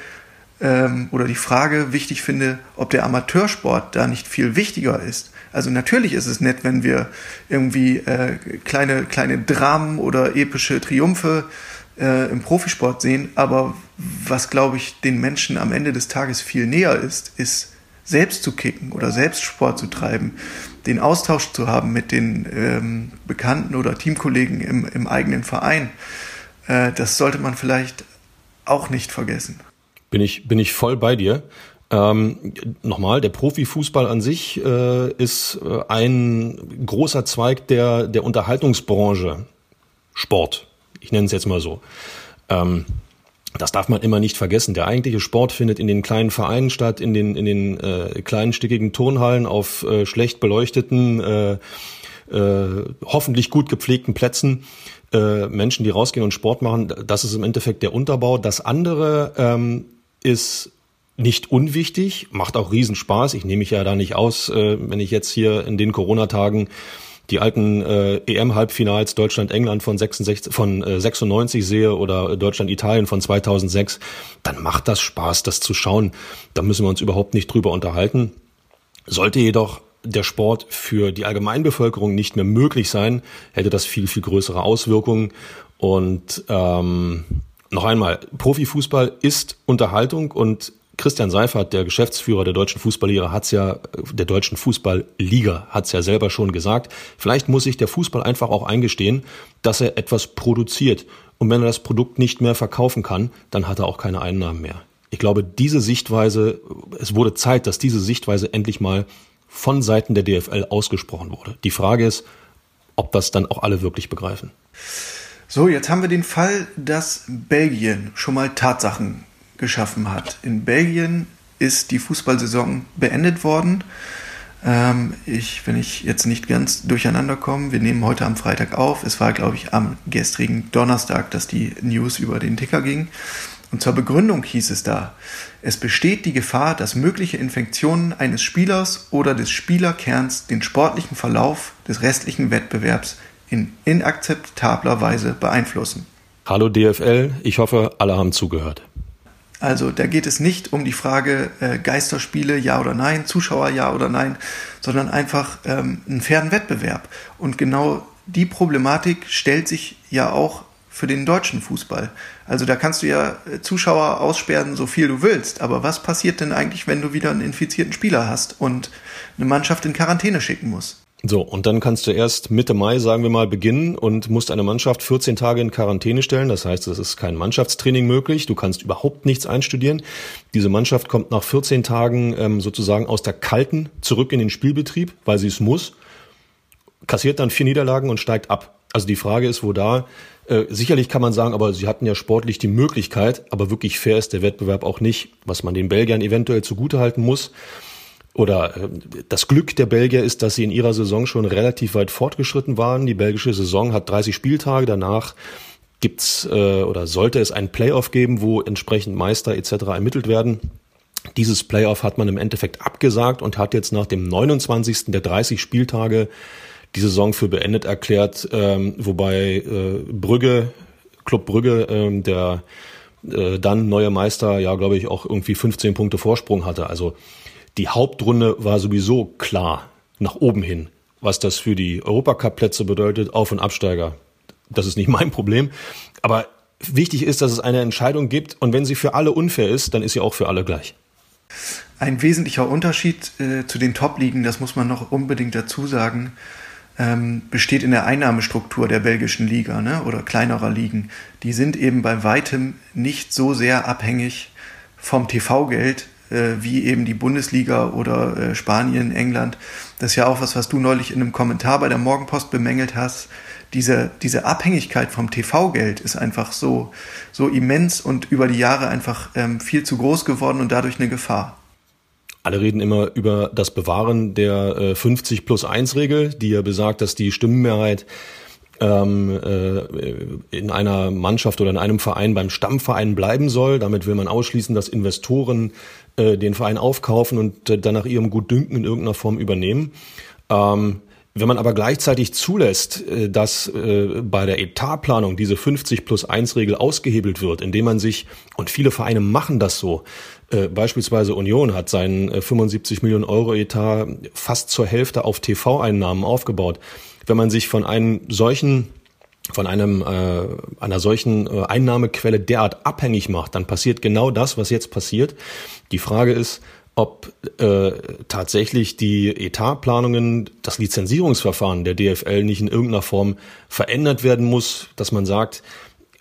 ähm, oder die Frage wichtig finde, ob der Amateursport da nicht viel wichtiger ist. Also natürlich ist es nett, wenn wir irgendwie äh, kleine, kleine Dramen oder epische Triumphe äh, im Profisport sehen, aber was, glaube ich, den Menschen am Ende des Tages viel näher ist, ist selbst zu kicken oder selbst Sport zu treiben, den Austausch zu haben mit den ähm, Bekannten oder Teamkollegen im, im eigenen Verein. Äh, das sollte man vielleicht auch nicht vergessen. Bin ich, bin ich voll bei dir. Ähm, nochmal, der Profifußball an sich äh, ist äh, ein großer Zweig der, der Unterhaltungsbranche. Sport. Ich nenne es jetzt mal so. Ähm, das darf man immer nicht vergessen. Der eigentliche Sport findet in den kleinen Vereinen statt, in den, in den äh, kleinen stickigen Turnhallen auf äh, schlecht beleuchteten, äh, äh, hoffentlich gut gepflegten Plätzen. Äh, Menschen, die rausgehen und Sport machen, das ist im Endeffekt der Unterbau. Das andere ähm, ist nicht unwichtig, macht auch Riesenspaß. Ich nehme mich ja da nicht aus, äh, wenn ich jetzt hier in den Corona-Tagen die alten äh, EM-Halbfinals Deutschland-England von 66, von äh, 96 sehe oder Deutschland-Italien von 2006, dann macht das Spaß, das zu schauen. Da müssen wir uns überhaupt nicht drüber unterhalten. Sollte jedoch der Sport für die Allgemeinbevölkerung nicht mehr möglich sein, hätte das viel, viel größere Auswirkungen. Und ähm, noch einmal, Profifußball ist Unterhaltung und Christian Seifert, der Geschäftsführer der deutschen Fußballliga, hat's ja, der deutschen Fußballliga, hat's ja selber schon gesagt. Vielleicht muss sich der Fußball einfach auch eingestehen, dass er etwas produziert. Und wenn er das Produkt nicht mehr verkaufen kann, dann hat er auch keine Einnahmen mehr. Ich glaube, diese Sichtweise, es wurde Zeit, dass diese Sichtweise endlich mal von Seiten der DFL ausgesprochen wurde. Die Frage ist, ob das dann auch alle wirklich begreifen. So, jetzt haben wir den Fall, dass Belgien schon mal Tatsachen geschaffen hat. In Belgien ist die Fußballsaison beendet worden. Ähm, ich, wenn ich jetzt nicht ganz durcheinander komme, wir nehmen heute am Freitag auf. Es war, glaube ich, am gestrigen Donnerstag, dass die News über den Ticker ging. Und zur Begründung hieß es da, es besteht die Gefahr, dass mögliche Infektionen eines Spielers oder des Spielerkerns den sportlichen Verlauf des restlichen Wettbewerbs in inakzeptabler Weise beeinflussen. Hallo DFL, ich hoffe, alle haben zugehört. Also da geht es nicht um die Frage äh, Geisterspiele ja oder nein, Zuschauer ja oder nein, sondern einfach ähm, einen fairen Wettbewerb. Und genau die Problematik stellt sich ja auch für den deutschen Fußball. Also da kannst du ja äh, Zuschauer aussperren, so viel du willst. Aber was passiert denn eigentlich, wenn du wieder einen infizierten Spieler hast und eine Mannschaft in Quarantäne schicken musst? So, und dann kannst du erst Mitte Mai, sagen wir mal, beginnen und musst eine Mannschaft 14 Tage in Quarantäne stellen. Das heißt, es ist kein Mannschaftstraining möglich. Du kannst überhaupt nichts einstudieren. Diese Mannschaft kommt nach 14 Tagen ähm, sozusagen aus der Kalten zurück in den Spielbetrieb, weil sie es muss, kassiert dann vier Niederlagen und steigt ab. Also die Frage ist, wo da, äh, sicherlich kann man sagen, aber sie hatten ja sportlich die Möglichkeit, aber wirklich fair ist der Wettbewerb auch nicht, was man den Belgiern eventuell zugutehalten muss oder äh, das Glück der Belgier ist, dass sie in ihrer Saison schon relativ weit fortgeschritten waren. Die belgische Saison hat 30 Spieltage, danach gibt's äh, oder sollte es ein Playoff geben, wo entsprechend Meister etc. ermittelt werden. Dieses Playoff hat man im Endeffekt abgesagt und hat jetzt nach dem 29. der 30 Spieltage die Saison für beendet erklärt, ähm, wobei äh, Brügge, Club Brügge, ähm, der äh, dann neue Meister, ja glaube ich auch irgendwie 15 Punkte Vorsprung hatte. Also die Hauptrunde war sowieso klar nach oben hin. Was das für die Europacup-Plätze bedeutet, Auf- und Absteiger, das ist nicht mein Problem. Aber wichtig ist, dass es eine Entscheidung gibt und wenn sie für alle unfair ist, dann ist sie auch für alle gleich. Ein wesentlicher Unterschied äh, zu den Top-Ligen, das muss man noch unbedingt dazu sagen, ähm, besteht in der Einnahmestruktur der belgischen Liga ne, oder kleinerer Ligen. Die sind eben bei weitem nicht so sehr abhängig vom TV-Geld wie eben die Bundesliga oder äh, Spanien, England. Das ist ja auch was, was du neulich in einem Kommentar bei der Morgenpost bemängelt hast. Diese, diese Abhängigkeit vom TV-Geld ist einfach so, so immens und über die Jahre einfach ähm, viel zu groß geworden und dadurch eine Gefahr. Alle reden immer über das Bewahren der äh, 50 plus 1 Regel, die ja besagt, dass die Stimmenmehrheit ähm, äh, in einer Mannschaft oder in einem Verein beim Stammverein bleiben soll. Damit will man ausschließen, dass Investoren äh, den Verein aufkaufen und äh, dann nach ihrem Gutdünken in irgendeiner Form übernehmen. Ähm, wenn man aber gleichzeitig zulässt, äh, dass äh, bei der Etatplanung diese 50 plus 1 Regel ausgehebelt wird, indem man sich, und viele Vereine machen das so, beispielsweise Union hat seinen 75 Millionen Euro Etat fast zur Hälfte auf TV-Einnahmen aufgebaut. Wenn man sich von einem solchen von einem äh, einer solchen äh, Einnahmequelle derart abhängig macht, dann passiert genau das, was jetzt passiert. Die Frage ist, ob äh, tatsächlich die Etatplanungen, das Lizenzierungsverfahren der DFL nicht in irgendeiner Form verändert werden muss, dass man sagt,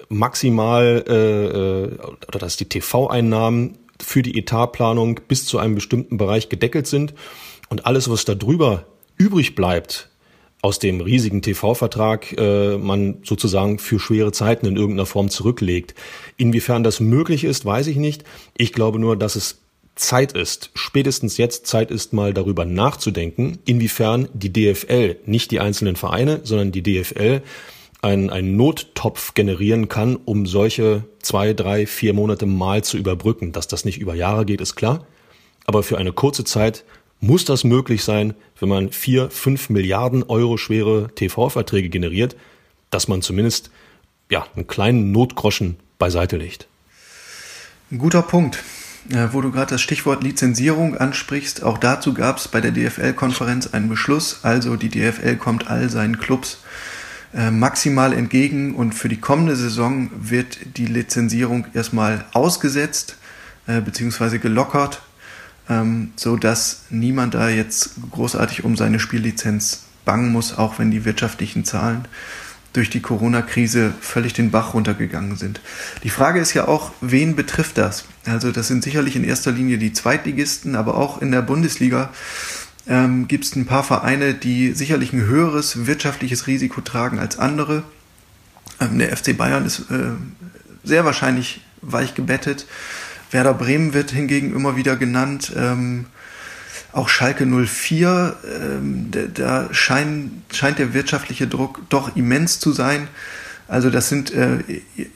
maximal äh, äh oder dass die TV-Einnahmen für die Etatplanung bis zu einem bestimmten Bereich gedeckelt sind und alles, was da drüber übrig bleibt, aus dem riesigen TV-Vertrag äh, man sozusagen für schwere Zeiten in irgendeiner Form zurücklegt. Inwiefern das möglich ist, weiß ich nicht. Ich glaube nur, dass es Zeit ist, spätestens jetzt Zeit ist, mal darüber nachzudenken, inwiefern die DFL, nicht die einzelnen Vereine, sondern die DFL, einen, einen Nottopf generieren kann, um solche zwei, drei, vier Monate mal zu überbrücken. Dass das nicht über Jahre geht, ist klar. Aber für eine kurze Zeit muss das möglich sein, wenn man vier, fünf Milliarden Euro schwere TV-Verträge generiert, dass man zumindest ja, einen kleinen Notgroschen beiseite legt. Ein guter Punkt. Äh, wo du gerade das Stichwort Lizenzierung ansprichst, auch dazu gab es bei der DFL-Konferenz einen Beschluss. Also die DFL kommt all seinen Clubs äh, maximal entgegen und für die kommende Saison wird die Lizenzierung erstmal ausgesetzt äh, bzw. gelockert, ähm, so dass niemand da jetzt großartig um seine Spiellizenz bangen muss, auch wenn die wirtschaftlichen Zahlen durch die Corona-Krise völlig den Bach runtergegangen sind. Die Frage ist ja auch, wen betrifft das? Also das sind sicherlich in erster Linie die Zweitligisten, aber auch in der Bundesliga ähm, gibt es ein paar Vereine, die sicherlich ein höheres wirtschaftliches Risiko tragen als andere. Ähm, der FC Bayern ist äh, sehr wahrscheinlich weich gebettet. Werder Bremen wird hingegen immer wieder genannt. Ähm, auch Schalke 04, ähm, da, da schein, scheint der wirtschaftliche Druck doch immens zu sein. Also das sind äh,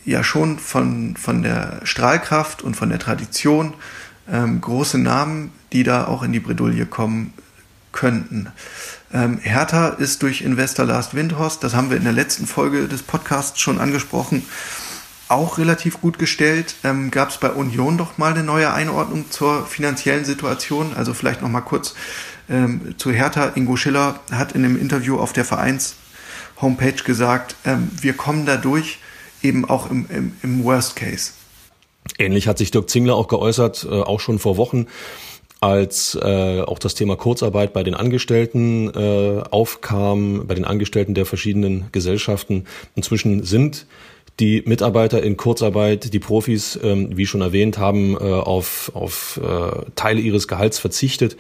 ja schon von, von der Strahlkraft und von der Tradition ähm, große Namen, die da auch in die Bredouille kommen könnten. Ähm, Hertha ist durch Investor Last Windhorst, das haben wir in der letzten Folge des Podcasts schon angesprochen, auch relativ gut gestellt. Ähm, Gab es bei Union doch mal eine neue Einordnung zur finanziellen Situation? Also vielleicht noch mal kurz ähm, zu Hertha. Ingo Schiller hat in einem Interview auf der Vereins Homepage gesagt, ähm, wir kommen dadurch eben auch im, im, im Worst Case. Ähnlich hat sich Dirk Zingler auch geäußert, äh, auch schon vor Wochen als äh, auch das Thema Kurzarbeit bei den Angestellten äh, aufkam, bei den Angestellten der verschiedenen Gesellschaften. Inzwischen sind die Mitarbeiter in Kurzarbeit, die Profis, ähm, wie schon erwähnt, haben äh, auf, auf äh, Teile ihres Gehalts verzichtet.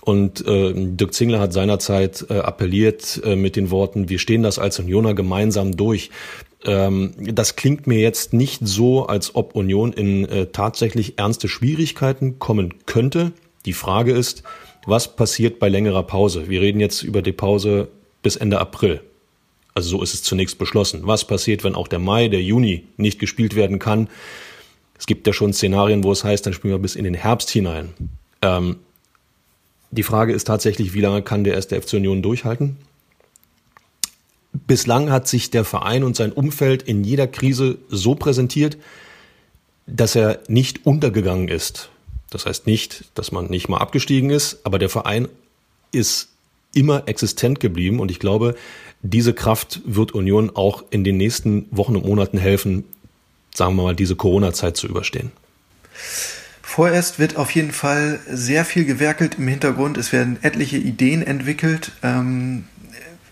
Und äh, Dirk Zingler hat seinerzeit äh, appelliert äh, mit den Worten, wir stehen das als Unioner gemeinsam durch. Ähm, das klingt mir jetzt nicht so, als ob Union in äh, tatsächlich ernste Schwierigkeiten kommen könnte. Die Frage ist, was passiert bei längerer Pause? Wir reden jetzt über die Pause bis Ende April. Also so ist es zunächst beschlossen. Was passiert, wenn auch der Mai, der Juni nicht gespielt werden kann? Es gibt ja schon Szenarien, wo es heißt, dann spielen wir bis in den Herbst hinein. Ähm, die Frage ist tatsächlich, wie lange kann der erste FC Union durchhalten? Bislang hat sich der Verein und sein Umfeld in jeder Krise so präsentiert, dass er nicht untergegangen ist. Das heißt nicht, dass man nicht mal abgestiegen ist, aber der Verein ist immer existent geblieben und ich glaube, diese Kraft wird Union auch in den nächsten Wochen und Monaten helfen, sagen wir mal, diese Corona-Zeit zu überstehen. Vorerst wird auf jeden Fall sehr viel gewerkelt im Hintergrund. Es werden etliche Ideen entwickelt. Ähm,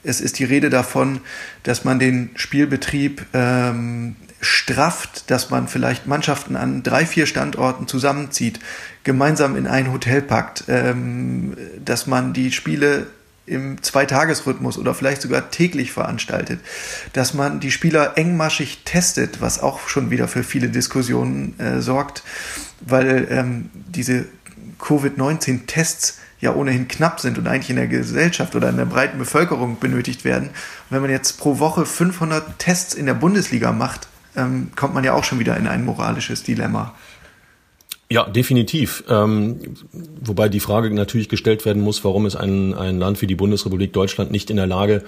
es ist die Rede davon, dass man den Spielbetrieb ähm, strafft, dass man vielleicht Mannschaften an drei, vier Standorten zusammenzieht, gemeinsam in ein Hotel packt, ähm, dass man die Spiele im Zweitagesrhythmus oder vielleicht sogar täglich veranstaltet, dass man die Spieler engmaschig testet, was auch schon wieder für viele Diskussionen äh, sorgt, weil ähm, diese Covid-19-Tests ja ohnehin knapp sind und eigentlich in der Gesellschaft oder in der breiten Bevölkerung benötigt werden. Und wenn man jetzt pro Woche 500 Tests in der Bundesliga macht, ähm, kommt man ja auch schon wieder in ein moralisches Dilemma. Ja, definitiv. Ähm, wobei die Frage natürlich gestellt werden muss, warum ist ein, ein Land wie die Bundesrepublik Deutschland nicht in der Lage,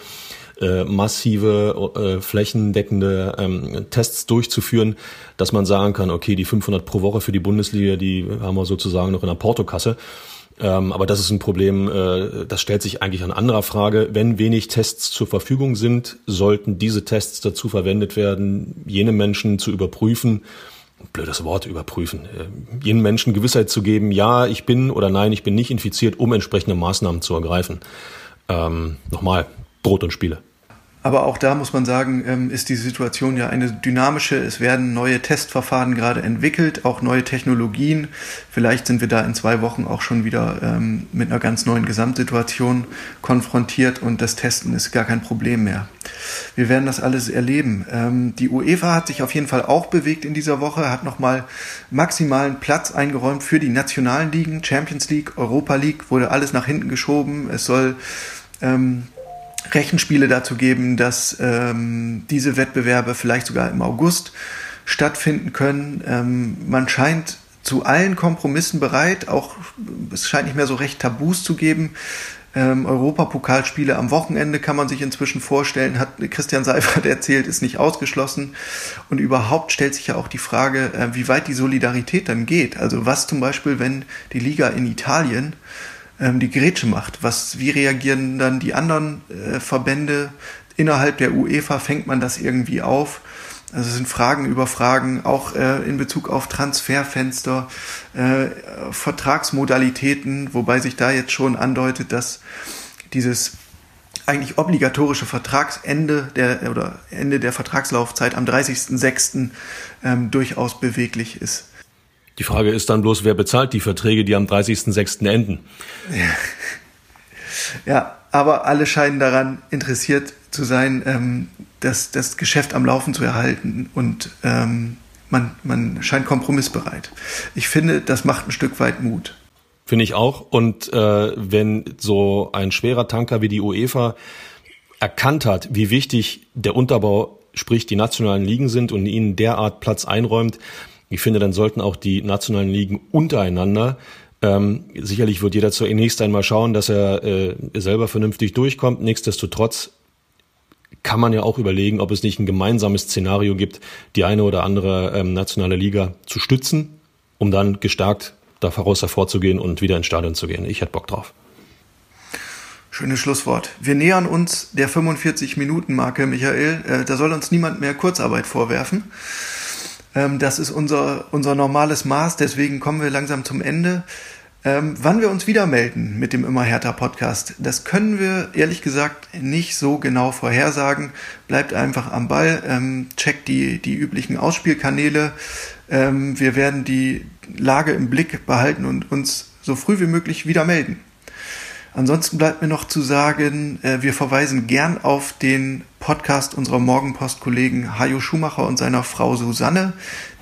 äh, massive, äh, flächendeckende ähm, Tests durchzuführen, dass man sagen kann, okay, die 500 pro Woche für die Bundesliga, die haben wir sozusagen noch in der Portokasse. Ähm, aber das ist ein Problem, äh, das stellt sich eigentlich an anderer Frage. Wenn wenig Tests zur Verfügung sind, sollten diese Tests dazu verwendet werden, jene Menschen zu überprüfen, blödes Wort überprüfen, äh, jenen Menschen Gewissheit zu geben, ja, ich bin oder nein, ich bin nicht infiziert, um entsprechende Maßnahmen zu ergreifen. Ähm, nochmal, Brot und Spiele. Aber auch da muss man sagen, ähm, ist die Situation ja eine dynamische. Es werden neue Testverfahren gerade entwickelt, auch neue Technologien. Vielleicht sind wir da in zwei Wochen auch schon wieder ähm, mit einer ganz neuen Gesamtsituation konfrontiert und das Testen ist gar kein Problem mehr. Wir werden das alles erleben. Ähm, die UEFA hat sich auf jeden Fall auch bewegt in dieser Woche, hat nochmal maximalen Platz eingeräumt für die nationalen Ligen, Champions League, Europa League, wurde alles nach hinten geschoben. Es soll Rechenspiele dazu geben, dass ähm, diese Wettbewerbe vielleicht sogar im August stattfinden können. Ähm, man scheint zu allen Kompromissen bereit, auch es scheint nicht mehr so recht Tabus zu geben. Ähm, Europapokalspiele am Wochenende kann man sich inzwischen vorstellen, hat Christian Seifert erzählt, ist nicht ausgeschlossen. Und überhaupt stellt sich ja auch die Frage, äh, wie weit die Solidarität dann geht. Also was zum Beispiel, wenn die Liga in Italien ähm, die Grätsche macht. Was, wie reagieren dann die anderen äh, Verbände? Innerhalb der UEFA fängt man das irgendwie auf. Also es sind Fragen über Fragen, auch äh, in Bezug auf Transferfenster, äh, Vertragsmodalitäten, wobei sich da jetzt schon andeutet, dass dieses eigentlich obligatorische Vertragsende der oder Ende der Vertragslaufzeit am 30.06. Ähm, durchaus beweglich ist. Die Frage ist dann bloß, wer bezahlt die Verträge, die am 30.06. enden? Ja, aber alle scheinen daran interessiert zu sein, ähm, das, das Geschäft am Laufen zu erhalten und ähm, man, man scheint kompromissbereit. Ich finde, das macht ein Stück weit Mut. Finde ich auch. Und äh, wenn so ein schwerer Tanker wie die UEFA erkannt hat, wie wichtig der Unterbau, sprich die nationalen Ligen sind und ihnen derart Platz einräumt, ich finde, dann sollten auch die nationalen Ligen untereinander ähm, sicherlich wird jeder zunächst einmal schauen, dass er äh, selber vernünftig durchkommt. Nichtsdestotrotz kann man ja auch überlegen, ob es nicht ein gemeinsames Szenario gibt, die eine oder andere ähm, nationale Liga zu stützen, um dann gestärkt daraus hervorzugehen und wieder ins Stadion zu gehen. Ich hätte Bock drauf. Schönes Schlusswort. Wir nähern uns der 45-Minuten-Marke, Michael. Äh, da soll uns niemand mehr Kurzarbeit vorwerfen. Ähm, das ist unser, unser normales Maß, deswegen kommen wir langsam zum Ende. Ähm, wann wir uns wieder melden mit dem Immer härter Podcast, das können wir ehrlich gesagt nicht so genau vorhersagen. Bleibt einfach am Ball, ähm, checkt die, die üblichen Ausspielkanäle. Ähm, wir werden die Lage im Blick behalten und uns so früh wie möglich wieder melden. Ansonsten bleibt mir noch zu sagen, äh, wir verweisen gern auf den Podcast unserer Morgenpost-Kollegen Hajo Schumacher und seiner Frau Susanne.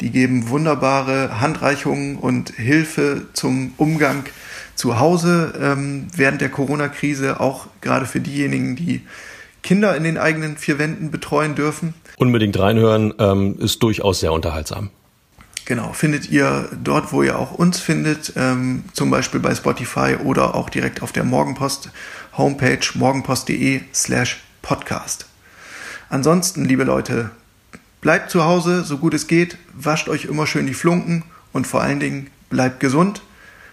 Die geben wunderbare Handreichungen und Hilfe zum Umgang zu Hause ähm, während der Corona-Krise, auch gerade für diejenigen, die Kinder in den eigenen vier Wänden betreuen dürfen. Unbedingt reinhören, ähm, ist durchaus sehr unterhaltsam. Genau, findet ihr dort, wo ihr auch uns findet, ähm, zum Beispiel bei Spotify oder auch direkt auf der Morgenpost Homepage morgenpost.de slash podcast. Ansonsten, liebe Leute, bleibt zu Hause, so gut es geht, wascht euch immer schön die Flunken und vor allen Dingen bleibt gesund.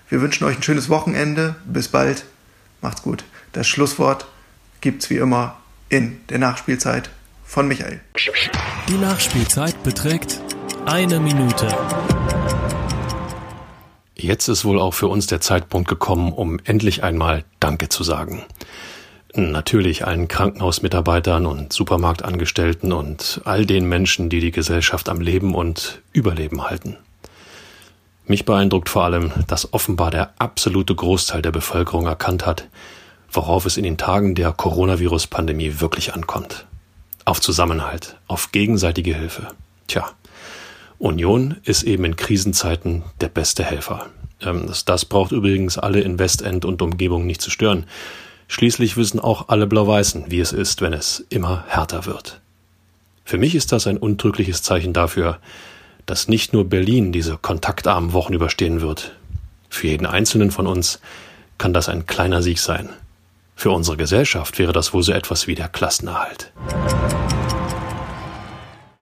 Wir wünschen euch ein schönes Wochenende. Bis bald. Macht's gut. Das Schlusswort gibt's wie immer in der Nachspielzeit von Michael. Die Nachspielzeit beträgt Eine Minute. Jetzt ist wohl auch für uns der Zeitpunkt gekommen, um endlich einmal Danke zu sagen. Natürlich allen Krankenhausmitarbeitern und Supermarktangestellten und all den Menschen, die die Gesellschaft am Leben und Überleben halten. Mich beeindruckt vor allem, dass offenbar der absolute Großteil der Bevölkerung erkannt hat, worauf es in den Tagen der Coronavirus-Pandemie wirklich ankommt. Auf Zusammenhalt, auf gegenseitige Hilfe. Tja, Union ist eben in Krisenzeiten der beste Helfer. Ähm, das, braucht übrigens alle in Westend und Umgebung nicht zu stören. Schließlich wissen auch alle Blau-Weißen, wie es ist, wenn es immer härter wird. Für mich ist das ein untrügliches Zeichen dafür, dass nicht nur Berlin diese kontaktarmen Wochen überstehen wird. Für jeden Einzelnen von uns kann das ein kleiner Sieg sein. Für unsere Gesellschaft wäre das wohl so etwas wie der Klassenerhalt.